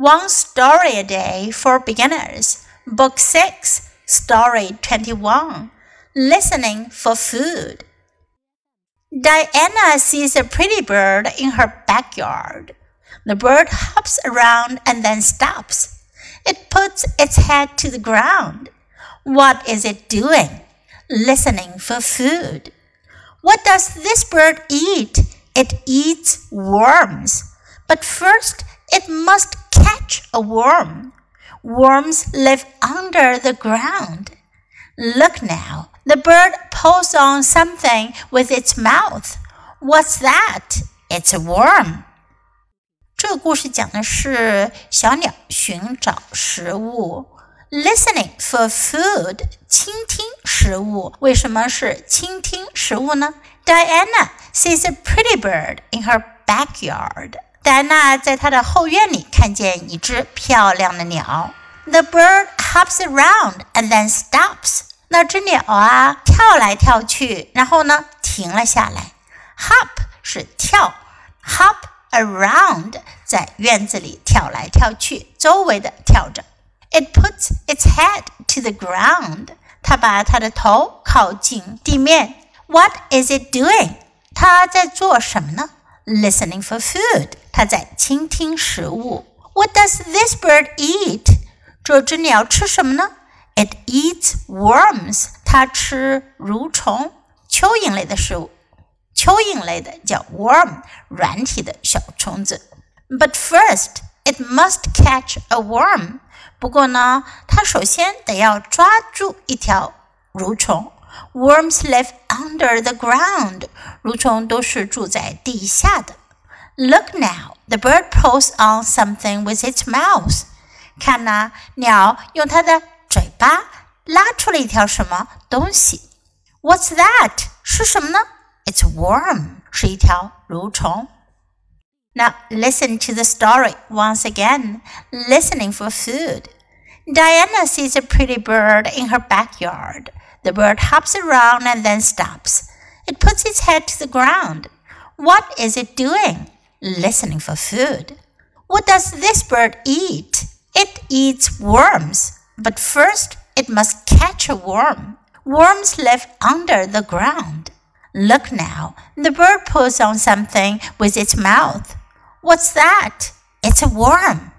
One Story a Day for Beginners, Book 6, Story 21 Listening for Food. Diana sees a pretty bird in her backyard. The bird hops around and then stops. It puts its head to the ground. What is it doing? Listening for food. What does this bird eat? It eats worms. But first, it must catch a worm. Worms live under the ground. Look now, the bird pulls on something with its mouth. What's that? It's a worm. 这个故事讲的是小鸟寻找食物，listening for food，倾听食物。为什么是倾听食物呢？Diana sees a pretty bird in her backyard. 戴安娜在她的后院里看见一只漂亮的鸟。The bird hops around and then stops。那只鸟啊，跳来跳去，然后呢，停了下来。Hop 是跳，hop around 在院子里跳来跳去，周围的跳着。It puts its head to the ground。它把它的头靠近地面。What is it doing？它在做什么呢？Listening for food。 它在倾听食物。What does this bird eat？这只鸟吃什么呢？It eats worms。它吃蠕虫、蚯蚓类的食物。蚯蚓类的叫 worm，软体的小虫子。But first, it must catch a worm。不过呢，它首先得要抓住一条蠕虫。Worms live under the ground。蠕虫都是住在地下的。Look now, the bird pulls on something with its mouth. 看呐，鸟用它的嘴巴拉出了一条什么东西。What's that？是什么呢？It's a worm，是一条蠕虫。Now listen to the story once again, listening for food. Diana sees a pretty bird in her backyard. The bird hops around and then stops. It puts its head to the ground. What is it doing? Listening for food. What does this bird eat? It eats worms, but first it must catch a worm. Worms live under the ground. Look now, the bird pulls on something with its mouth. What's that? It's a worm.